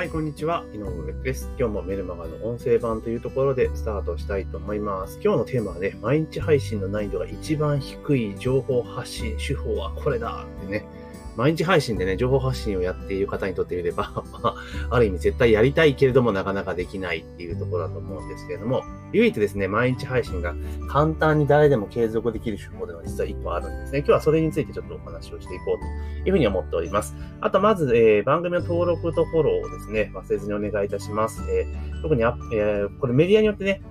はい、こんにちは。井上です。今日もメルマガの音声版というところでスタートしたいと思います。今日のテーマはね、毎日配信の難易度が一番低い情報発信手法はこれだってね、毎日配信でね、情報発信をやっている方にとってみれば ある意味絶対やりたいけれどもなかなかできないっていうところだと思うんですけれども、唯一ですね、毎日配信が簡単に誰でも継続できる手法では実は1個あるんですね。今日はそれについてちょっとお話をしていこうというふうに思っております。あと、まず、えー、番組の登録とフォローをですね、忘れずにお願いいたします。えー、特にあ、えー、これメディアによってね、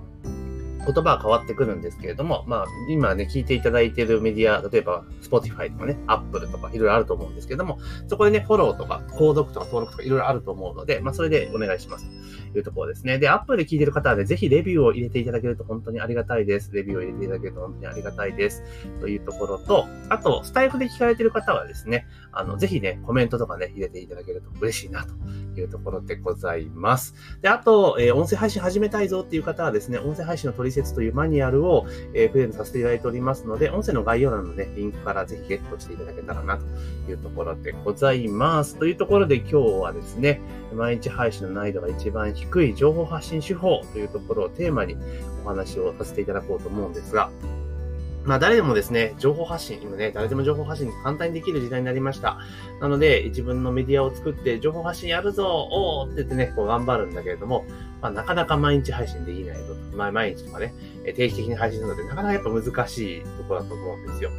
言葉は変わってくるんですけれども、まあ、今ね、聞いていただいているメディア、例えば、Spotify とかね、Apple とかいろいろあると思うんですけれども、そこでね、フォローとか、購読とか登録とかいろいろあると思うので、まあ、それでお願いします。というところですね。で、Apple で聞いてる方はね、ぜひレビューを入れていただけると本当にありがたいです。レビューを入れていただけると本当にありがたいです。というところと、あと、スタイフで聞かれてる方はですね、あの、ぜひね、コメントとかね、入れていただけると嬉しいなというところでございます。で、あと、えー、音声配信始めたいぞっていう方はですね、音声配信の取説というマニュアルを、えー、プレゼントさせていただいておりますので、音声の概要欄のね、リンクからぜひゲットしていただけたらなというところでございます。というところで今日はですね、毎日配信の難易度が一番低低い情報発信手法というところをテーマにお話をさせていただこうと思うんですが、まあ誰でもですね、情報発信、今ね、誰でも情報発信簡単にできる時代になりました。なので、自分のメディアを作って情報発信やるぞおーって言ってね、こう頑張るんだけれども、まあなかなか毎日配信できないぞ。まあ毎日とかね、定期的に配信するので、なかなかやっぱ難しいところだと思うんですよ。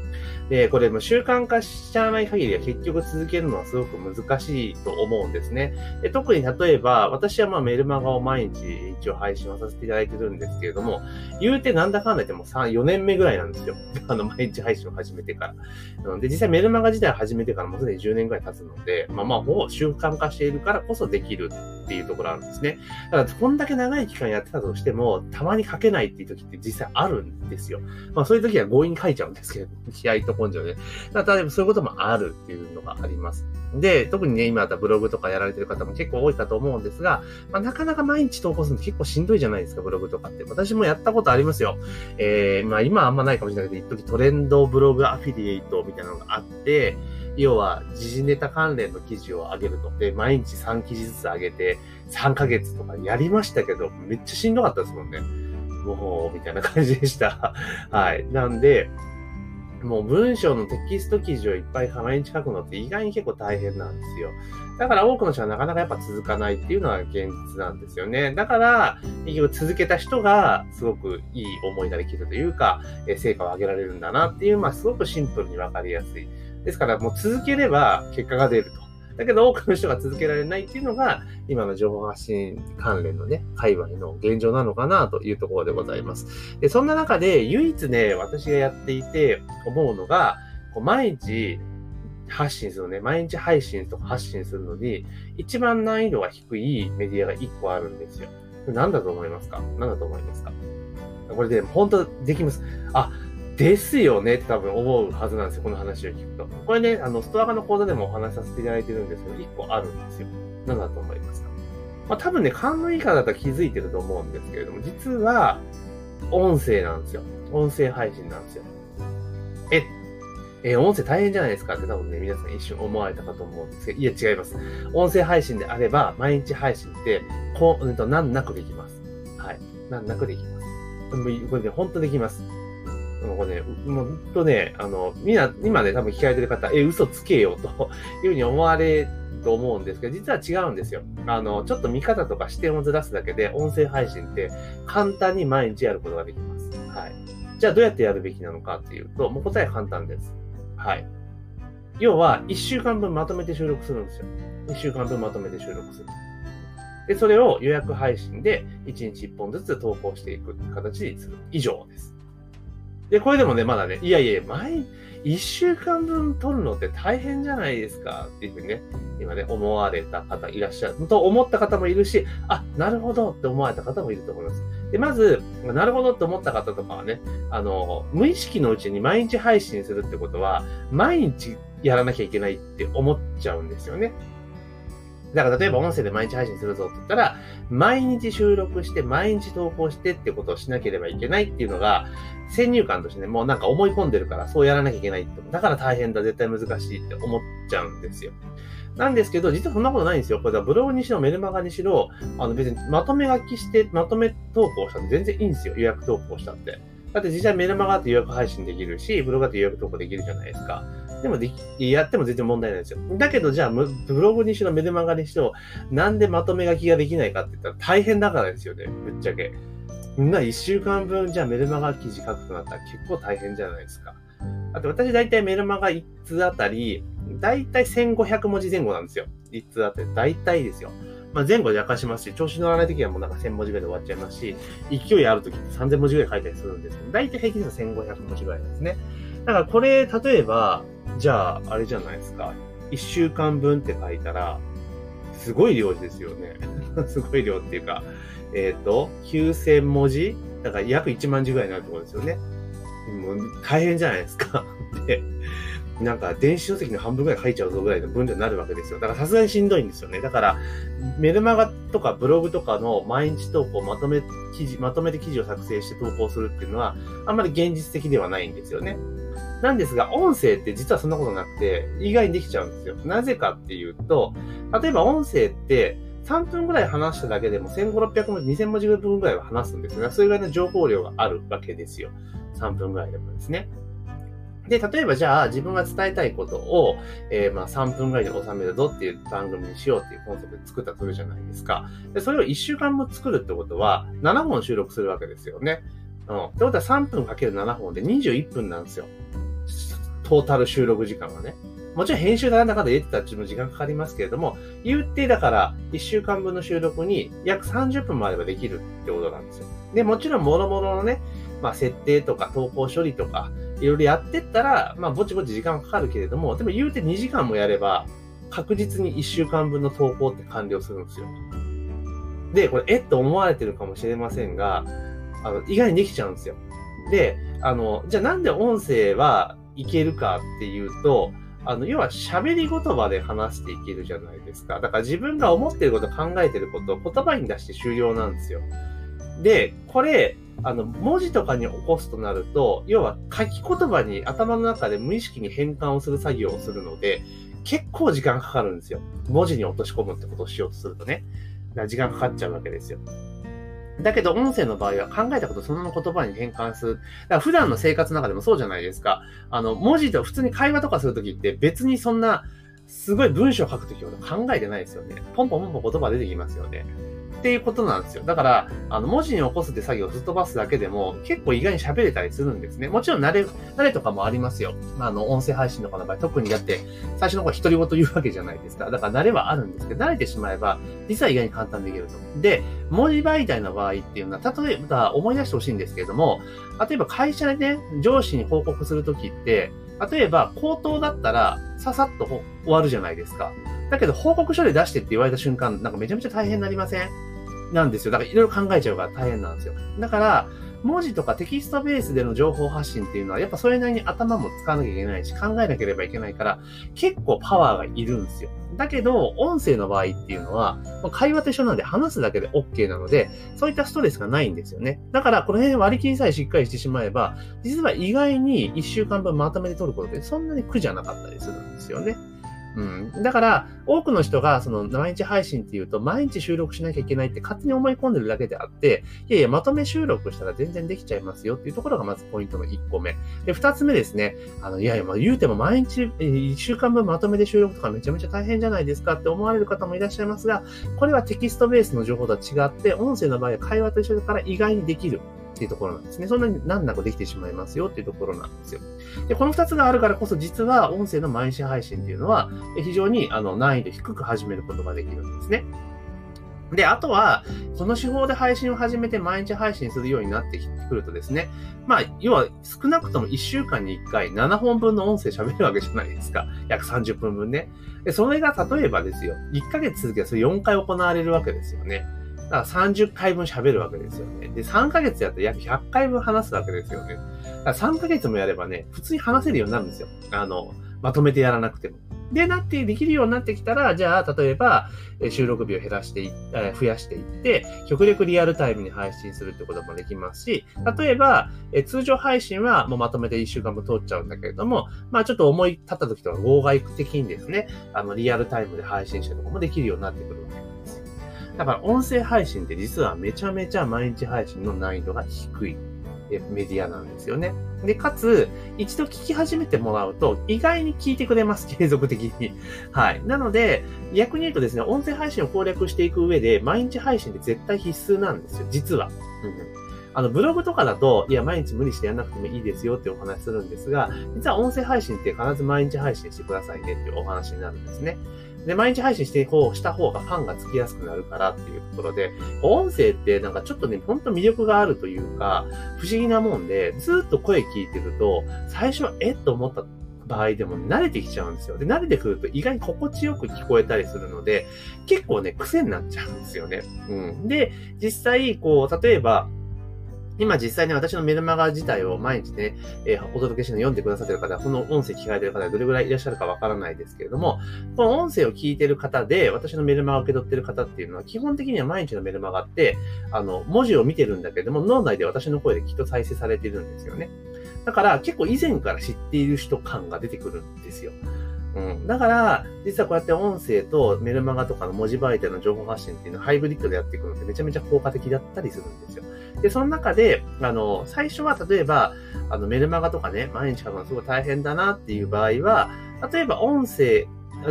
で、これも習慣化しちゃわない限りは結局続けるのはすごく難しいと思うんですね。で特に例えば、私はまあメルマガを毎日一応配信をさせていただいてるんですけれども、言うてなんだかんだ言っても3、4年目ぐらいなんですよ。あの、毎日配信を始めてから。で、実際メルマガ自体を始めてからもうすでに10年ぐらい経つので、まあまあ、ほぼ習慣化しているからこそできるっていうところあるんですね。だから、こんだけ長い期間やってたとしても、たまに書けないっていう時って実際あるんですよ。まあ、そういう時は強引に書いちゃうんですけど、気合と根性で。だ例えばそういうこともあるっていうのがあります。で、特にね、今だったらブログとかやられてる方も結構多いかと思うんですが、まあ、なかなか毎日投稿するの結構しんどいじゃないですか、ブログとかって。私もやったことありますよ。えー、まあ今あんまないかもしれないけど、一時トレンドブログアフィリエイトみたいなのがあって、要は、時事ネタ関連の記事を上げると。で、毎日3記事ずつ上げて、3ヶ月とかやりましたけど、めっちゃしんどかったですもんね。もう、みたいな感じでした。はい。なんで、もう文章のテキスト記事をいっぱい毎日書くのって意外に結構大変なんですよ。だから多くの人はなかなかやっぱ続かないっていうのは現実なんですよね。だから、結局続けた人がすごくいい思いができるというか、成果を上げられるんだなっていう、まあすごくシンプルにわかりやすい。ですからもう続ければ結果が出ると。だけど多くの人が続けられないっていうのが、今の情報発信関連のね、界隈の現状なのかなというところでございます。で、そんな中で唯一ね、私がやっていて思うのが、こう毎日発信するのね、毎日配信とか発信するのに、一番難易度が低いメディアが1個あるんですよ。何だと思いますか？何だと思いますか？これで、本当できます。あ、ですよねって多分思うはずなんですよ、この話を聞くと。これね、あの、ストア化の講座でもお話しさせていただいてるんですけど、1個あるんですよ。何だと思いますかまあ多分ね、勘のいい方だったら気づいてると思うんですけれども、実は、音声なんですよ。音声配信なんですよ。え、え音声大変じゃないですかって多分ね、皆さん一瞬思われたかと思うんですけど、いや違います。音声配信であれば、毎日配信って、こう、うんと、難なくできます。はい。難なくできます。これね、ほんとできます。これね、もうほんとね、あの、みんな、今ね、多分聞かれてる方、え、嘘つけよと いうふうに思われると思うんですけど、実は違うんですよ。あの、ちょっと見方とか視点をずらすだけで、音声配信って簡単に毎日やることができます。はい。じゃあどうやってやるべきなのかっていうと、もう答え簡単です。はい。要は、1週間分まとめて収録するんですよ。1週間分まとめて収録する。で、それを予約配信で1日1本ずつ投稿していく形にする。以上です。で、これでもね、まだね、いやいや、毎、一週間分撮るのって大変じゃないですかっていうふうにね、今ね、思われた方いらっしゃる。と思った方もいるし、あ、なるほどって思われた方もいると思います。で、まず、なるほどって思った方とかはね、あの、無意識のうちに毎日配信するってことは、毎日やらなきゃいけないって思っちゃうんですよね。だから例えば音声で毎日配信するぞって言ったら、毎日収録して毎日投稿してってことをしなければいけないっていうのが、先入観としてね、もうなんか思い込んでるからそうやらなきゃいけないって。だから大変だ、絶対難しいって思っちゃうんですよ。なんですけど、実はそんなことないんですよ。これはブログにしろ、メルマガにしろ、あの別にまとめ書きして、まとめ投稿したって全然いいんですよ。予約投稿したって。だって実際メルマガって予約配信できるし、ブログだって予約投稿できるじゃないですか。でもでき、やっても全然問題ないですよ。だけど、じゃあ、ブログにしろ、メルマガにしろ、なんでまとめ書きができないかって言ったら大変だからですよね、ぶっちゃけ。みんな、一週間分、じゃあメルマガ記事書くとなったら結構大変じゃないですか。あと、私大体メルマガ1通あたり、大体1500文字前後なんですよ。1通あたり。大体ですよ。まあ、前後で明かしますし、調子乗らない時はもうなんか1000文字ぐらいで終わっちゃいますし、勢いある時って3000文字ぐらい書いたりするんですけど、大体平均で1500文字ぐらいですね。だからこれ、例えば、じゃあ、あれじゃないですか。1週間分って書いたら、すごい量ですよね。すごい量っていうか、えっ、ー、と、9000文字？だから約1万字ぐらいになるところですよね。もう大変じゃないですか。で、なんか電子書籍の半分ぐらい書いちゃうぞぐらいの分量になるわけですよ。だからさすがにしんどいんですよね。だから、メルマガとかブログとかの毎日投稿まとめ記事、まとめて記事を作成して投稿するっていうのは、あんまり現実的ではないんですよね。なんですが、音声って実はそんなことなくて、意外にできちゃうんですよ。なぜかっていうと、例えば音声って、3分ぐらい話しただけでも1500、600文字、2000文字分ぐらいは話すんですよね。それぐらいの情報量があるわけですよ。3分ぐらいでもですね。で、例えばじゃあ自分が伝えたいことを、えー、まあ3分ぐらいで収めるぞっていう番組にしようっていうコンセプトで作ったとするじゃないですか。で、それを1週間も作るってことは7本収録するわけですよね。うん。ってことは3分かける7本で21分なんですよ。トータル収録時間はね。もちろん編集でなんだかで入れてたっていうの時間かかりますけれども、言ってだから1週間分の収録に約30分もあればできるってことなんですよ。で、もちろん諸々のね、まあ設定とか投稿処理とか、いろいろやってったら、まあぼちぼち時間かかるけれども、でも言うて2時間もやれば、確実に1週間分の投稿って完了するんですよ。で、これ、えっと思われてるかもしれませんが、あの、意外にできちゃうんですよ。で、あの、じゃあなんで音声はいけるかっていうと、あの、要は喋り言葉で話していけるじゃないですか。だから自分が思ってること、考えてることを言葉に出して終了なんですよ。で、これ、あの、文字とかに起こすとなると、要は書き言葉に頭の中で無意識に変換をする作業をするので、結構時間かかるんですよ。文字に落とし込むってことをしようとするとね。だから時間かかっちゃうわけですよ。だけど、音声の場合は考えたことそのまま言葉に変換する。だから普段の生活の中でもそうじゃないですか。あの、文字と普通に会話とかするときって別にそんな、すごい文章を書くときほど考えてないですよね。ポンポンポンポン言葉出てきますよね。っていうことなんですよ。だから、あの、文字に起こすって作業をずっとばすだけでも、結構意外に喋れたりするんですね。もちろん慣れ、慣れとかもありますよ。まあ、の、音声配信とかの場合、特にだって、最初の頃独り言言うわけじゃないですか。だから慣れはあるんですけど、慣れてしまえば、実は意外に簡単できると。で、文字媒体の場合っていうのは、例えば思い出してほしいんですけれども、例えば会社でね、上司に報告するときって、例えば、口頭だったら、ささっと終わるじゃないですか。だけど、報告書で出してって言われた瞬間、なんかめちゃめちゃ大変になりません？なんですよ。だからいろいろ考えちゃうから大変なんですよ。だから、文字とかテキストベースでの情報発信っていうのは、やっぱそれなりに頭も使わなきゃいけないし、考えなければいけないから、結構パワーがいるんですよ。だけど、音声の場合っていうのは、会話と一緒なんで話すだけで OK なので、そういったストレスがないんですよね。だから、この辺割り切りさえしっかりしてしまえば、実は意外に1週間分まとめて取ることで、そんなに苦じゃなかったりするんですよね。うん。だから、多くの人が、その、毎日配信っていうと、毎日収録しなきゃいけないって勝手に思い込んでるだけであって、いやいや、まとめ収録したら全然できちゃいますよっていうところがまずポイントの1個目。で、2つ目ですね。あの、いやいや、まあ、言うても毎日、1週間分まとめて収録とかめちゃめちゃ大変じゃないですかって思われる方もいらっしゃいますが、これはテキストベースの情報とは違って、音声の場合は会話と一緒だから意外にできる。っていうところなんですね。そんなに難なくできてしまいますよっていうところなんですよ。で、この二つがあるからこそ実は音声の毎日配信っていうのは非常にあの難易度低く始めることができるんですね。で、あとは、この手法で配信を始めて毎日配信するようになってくるとですね、まあ、要は少なくとも1週間に1回7本分の音声喋るわけじゃないですか。約30分分ね。で、それが例えばですよ、1ヶ月続けばそれ4回行われるわけですよね。だから30回分喋るわけですよね。で、3ヶ月やったら約100回分話すわけですよね。だから3ヶ月もやればね、普通に話せるようになるんですよ。あの、まとめてやらなくても。で、なってできるようになってきたら、じゃあ、例えば、収録日を減らしてい、増やしていって、極力リアルタイムに配信するってこともできますし、例えば、通常配信はもうまとめて1週間分通っちゃうんだけれども、まあちょっと思い立った時とか合外的にですね、あの、リアルタイムで配信したりとかもできるようになってくる。だから音声配信って実はめちゃめちゃ毎日配信の難易度が低い。メディアなんですよね。で、かつ、一度聞き始めてもらうと、意外に聞いてくれます、継続的に。はい。なので、逆に言うとですね、音声配信を攻略していく上で、毎日配信って絶対必須なんですよ、実は。うんあの、ブログとかだと、いや、毎日無理してやんなくてもいいですよってお話するんですが、実は音声配信って必ず毎日配信してくださいねっていうお話になるんですね。で、毎日配信してこうした方がファンがつきやすくなるからっていうところで、音声ってなんかちょっとね、ほんと魅力があるというか、不思議なもんで、ずっと声聞いてると、最初はえっと思った場合でも慣れてきちゃうんですよ。で、慣れてくると意外に心地よく聞こえたりするので、結構ね、癖になっちゃうんですよね。うん。で、実際、こう、例えば、今実際に私のメルマガ自体を毎日ね、えー、お届けして読んでくださってる方、この音声聞かれてる方どれぐらいいらっしゃるかわからないですけれども、この音声を聞いてる方で、私のメルマガを受け取ってる方っていうのは、基本的には毎日のメルマガって、あの、文字を見てるんだけども、脳内で私の声できっと再生されてるんですよね。だから結構以前から知っている人感が出てくるんですよ。うん。だから、実はこうやって音声とメルマガとかの文字媒体の情報発信っていうのをハイブリッドでやっていくのってめちゃめちゃ効果的だったりするんですよ。で、その中で、あの、最初は例えば、あの、メルマガとかね、毎日書くのすごい大変だなっていう場合は、例えば音声、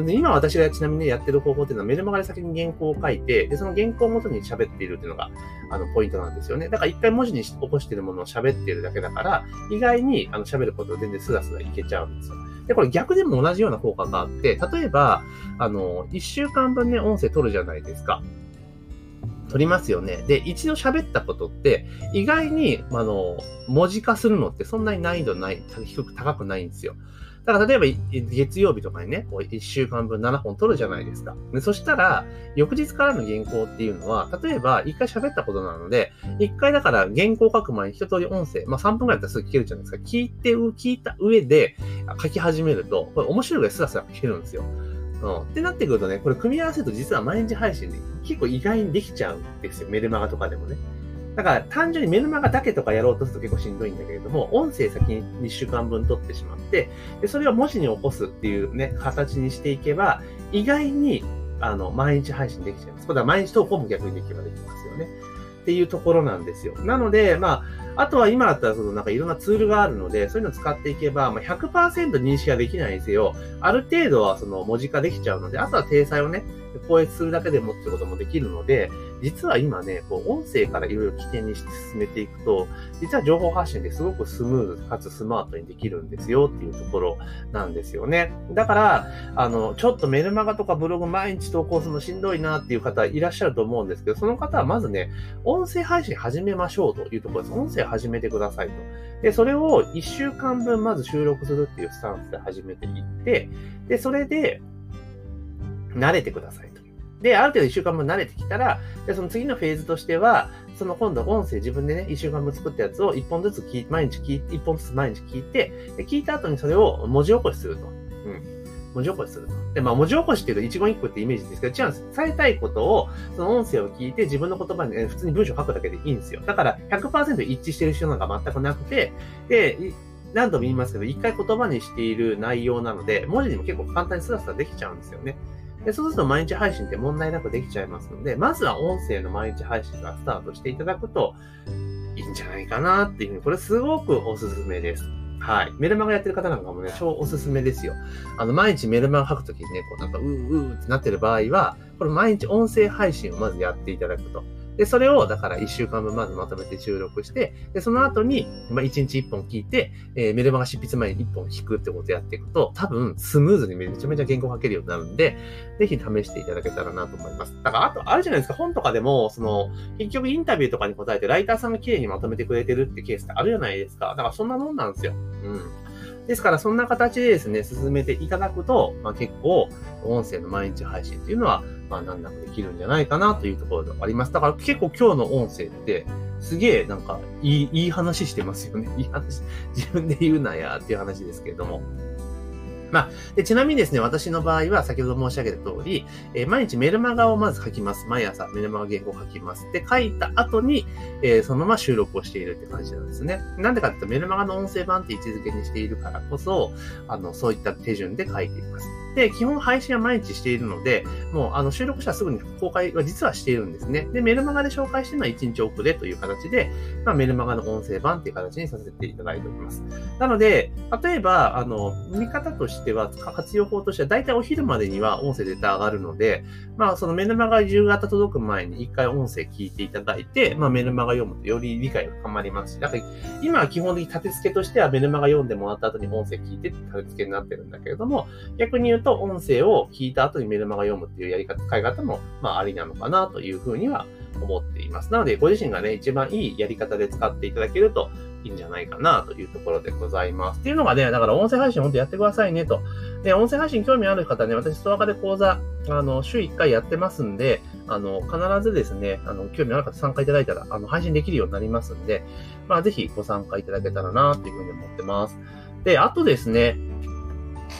今私がちなみに、やってる方法っていうのはメルマガで先に原稿を書いて、で、その原稿をもとに喋っているっていうのが、あの、ポイントなんですよね。だから一回文字に起こしているものを喋っているだけだから、意外に、あの、喋ること全然スラスラいけちゃうんですよ。で、これ逆でも同じような効果があって、例えば、あの、一週間分ね、音声取るじゃないですか。取りますよね。で、一度喋ったことって、意外に、あの、文字化するのってそんなに難易度ない、低く高くないんですよ。だから例えば月曜日とかにね、こう1週間分7本取るじゃないですか。でそしたら、翌日からの原稿っていうのは、例えば1回喋ったことなので、1回だから原稿書く前に一通り音声、まあ3分くらいだったらすぐ聞けるじゃないですか。聞いて、聞いた上で書き始めると、これ面白いぐらいスラスラ聞けるんですよ。うん。ってなってくるとね、これ組み合わせると実は毎日配信で結構意外にできちゃうんですよ。メルマガとかでもね。だから単純にメルマガだけとかやろうとすると結構しんどいんだけれども、音声先に2週間分取ってしまって、でそれを文字に起こすっていうね、形にしていけば、意外に、あの、毎日配信できちゃいます。これは毎日投稿も逆にできればできますよね。っていうところなんですよ。なので、まあ、あとは今だったらそのなんかいろんなツールがあるので、そういうのを使っていけば、まあ、100%認識ができないにせよ、ある程度はその文字化できちゃうので、あとは体裁をね、校閲するだけでもってこともできるので、実は今ね、こう音声からいろいろ起点にして進めていくと、実は情報発信ですごくスムーズかつスマートにできるんですよっていうところなんですよね。だから、あの、ちょっとメルマガとかブログ毎日投稿するのしんどいなっていう方いらっしゃると思うんですけど、その方はまずね、音声配信始めましょうというところです。音声始めてくださいと。で、それを1週間分まず収録するっていうスタンスで始めていって、で、それで、慣れてくださいと。で、ある程度1週間分慣れてきたら、でその次のフェーズとしては、その今度音声自分でね、1週間分作ったやつを1本ずつ聞い毎日聞いて、1本ずつ毎日聞いて、で聞いた後にそれを文字起こしすると。うん。文字起こしすると。で、まあ文字起こしっていうと一言一句ってイメージですけど、違うんです。伝えたいことを、その音声を聞いて自分の言葉に、ね、普通に文章を書くだけでいいんですよ。だから100%一致してる人なんか全くなくて、で、何度も言いますけど、一回言葉にしている内容なので、文字にも結構簡単にスラスラできちゃうんですよね。でそうすると毎日配信って問題なくできちゃいますので、まずは音声の毎日配信がスタートしていただくといいんじゃないかなっていうふうに、これすごくおすすめです。はい。メルマガやってる方なんかもね、超おすすめですよ。あの、毎日メルマガ書くときにね、こうなんか、うーうーってなってる場合は、これ毎日音声配信をまずやっていただくと。で、それを、だから1週間分まずまとめて収録して、で、その後に、まあ、1日1本聞いて、えー、メルマガ執筆前に1本聞くってことをやっていくと、多分、スムーズにめちゃめちゃ原稿書けるようになるんで、ぜひ試していただけたらなと思います。だから、あと、あるじゃないですか、本とかでも、その、結局インタビューとかに答えて、ライターさんが綺麗にまとめてくれてるってケースってあるじゃないですか。だから、そんなもんなんですよ。うん。ですから、そんな形でですね、進めていただくと、まあ、結構、音声の毎日配信っていうのは、まあ、難なくできるんじゃないかなというところであります。だから結構今日の音声って、すげえなんかいい、いい話してますよね。いい話、自分で言うなやっていう話ですけれども。まあ、でちなみにですね、私の場合は先ほど申し上げた通り、えー、毎日メルマガをまず書きます。毎朝メルマガ原稿を書きます。で、書いた後に、えー、そのまま収録をしているって感じなんですね。なんでかっていうと、メルマガの音声版って位置づけにしているからこそ、あの、そういった手順で書いています。で、基本配信は毎日しているので、もうあの収録したらすぐに公開は実はしているんですね。で、メルマガで紹介しているのは1日遅れという形で、まあ、メルマガの音声版っていう形にさせていただいております。なので、例えば、あの、見方としては、活用法としては、だいたいお昼までには音声絶対上がるので、まあ、そのメルマガ夕方届く前に一回音声聞いていただいて、まあ、メルマガ読むとより理解が深まりますし、だから今は基本的に立て付けとしてはメルマガ読んでもらった後に音声聞いて立て付けになってるんだけれども、逆に言うと音声を聞いた後にメルマガ読むっていうやり方、使い方も、まあ、ありなのかなというふうには思っています。なので、ご自身がね、一番いいやり方で使っていただけるといいんじゃないかなというところでございます。っていうのがね、だから音声配信本当やってくださいねと。で、音声配信興味ある方ね、私、ストアカで講座、あの、週1回やってますんで、あの、必ずですね、あの、興味ある方参加いただいたら、あの、配信できるようになりますんで、まあ、ぜひご参加いただけたらな、というふうに思ってます。で、あとですね、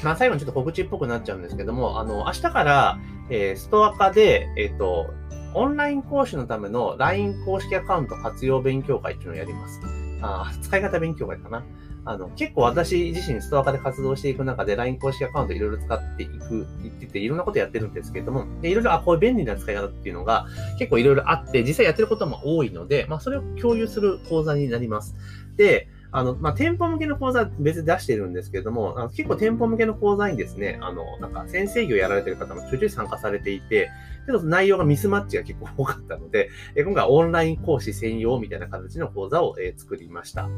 まあ、最後にちょっと告知っぽくなっちゃうんですけども、あの、明日から、えー、ストア化で、えっ、ー、と、オンライン講師のための LINE 公式アカウント活用勉強会っていうのをやります。あ使い方勉強会かな。あの、結構私自身ストア化で活動していく中で LINE 公式アカウントいろいろ使っていく、言ってていろんなことやってるんですけれども、いろいろ、あ、こういう便利な使い方っていうのが結構いろいろあって、実際やってることも多いので、まあそれを共有する講座になります。で、あの、まあ、店舗向けの講座別で出してるんですけれども、あの結構店舗向けの講座にですね、あの、なんか先生業やられてる方もちょいちょい参加されていて、ちょっと内容がミスマッチが結構多かったので、え今回オンライン講師専用みたいな形の講座を、え作りました。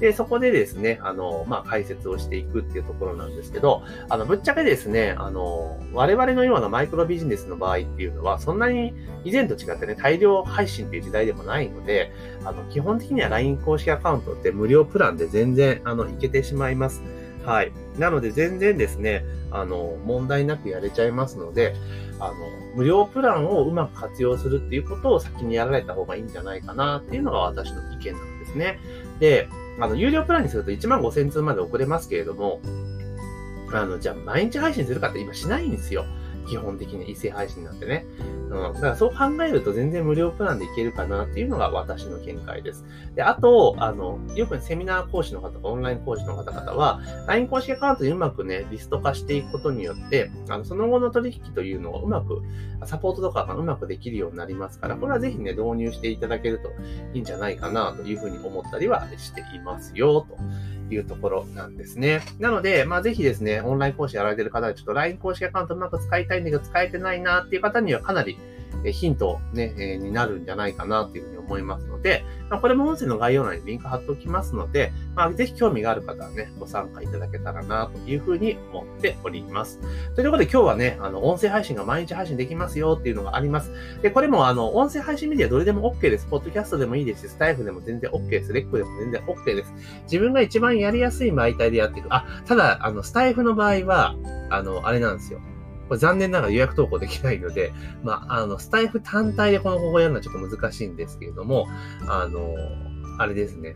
で、そこでですね、あの、まあ、解説をしていくっていうところなんですけど、あの、ぶっちゃけですね、あの、我々のようなマイクロビジネスの場合っていうのは、そんなに以前と違ってね、大量配信っていう時代でもないので、あの、基本的には LINE 公式アカウントって無料プランで全然、あの、いけてしまいます。はい。なので全然ですね、あの、問題なくやれちゃいますので、あの、無料プランをうまく活用するっていうことを先にやられた方がいいんじゃないかなっていうのが私の意見なんですね。で、あの、有料プランにすると1万5000通まで送れますけれども、あの、じゃあ毎日配信するかって今しないんですよ。基本的に異性配信なんてね。うん。だからそう考えると全然無料プランでいけるかなっていうのが私の見解です。で、あと、あの、よくセミナー講師の方とかオンライン講師の方々は、LINE 公式アカウントにうまくね、リスト化していくことによって、あの、その後の取引というのをうまく、サポートとかがうまくできるようになりますから、これはぜひね、導入していただけるといいんじゃないかなというふうに思ったりはしていますよ、と。いうところなんですね。なので、まあ、ぜひですね、オンライン講師やられてる方は、ちょっと LINE 公式アカウントうまく使いたいんだけど、使えてないなっていう方にはかなりヒントね、えになるんじゃないかなというふうに思いますので、まあ、これも音声の概要欄にリンク貼っておきますので、まあ、ぜひ興味がある方はね、ご参加いただけたらなというふうに思っております。ということで今日はね、あの、音声配信が毎日配信できますよっていうのがあります。で、これもあの、音声配信メディアどれでも OK です。ポッドキャストでもいいですし、スタイフでも全然 OK です。レックでも全然 OK です。自分が一番やりやすい媒体でやっていく。あ、ただ、あの、スタイフの場合は、あの、あれなんですよ。これ残念ながら予約投稿できないので、まあ、あの、スタイフ単体でこの方法をやるのはちょっと難しいんですけれども、あの、あれですね。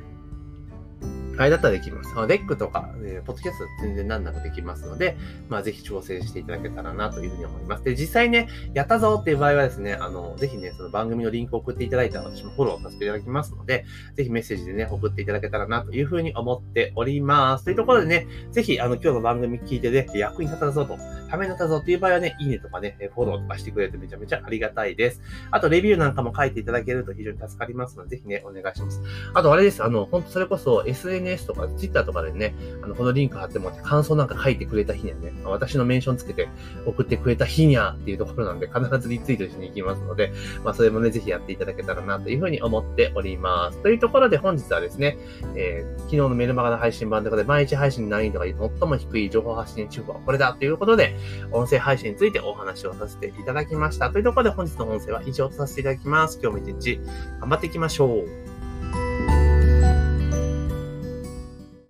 あれだったらできます。レックとか、えー、ポッドキャスト全然難なくできますので、まあ、ぜひ挑戦していただけたらなというふうに思います。で、実際ね、やったぞっていう場合はですね、あの、ぜひね、その番組のリンクを送っていただいたら私もフォローさせていただきますので、ぜひメッセージでね、送っていただけたらなというふうに思っております。というところでね、ぜひ、あの、今日の番組聞いてね、役に立ったぞと、ためになったぞっていう場合はね、いいねとかね、フォローとかしてくれるとめちゃめちゃありがたいです。あと、レビューなんかも書いていただけると非常に助かりますので、ぜひね、お願いします。あと、あれです。あの、本当それこそ SNS とか Twitter とかでね、あの、このリンク貼ってもらって感想なんか書いてくれた日にはね、私のメンションつけて送ってくれた日にゃっていうところなんで、必ずリツイートしに行きますので、まあ、それもね、ぜひやっていただけたらなというふうに思っております。というところで本日はですね、えー、昨日のメルマガの配信版とかで毎日配信難易度が最も低い情報発信中はこれだということで、音声配信についてお話をさせていただきました。というところで本日の音声は以上とさせていただきます。今日も一日頑張っていきましょう。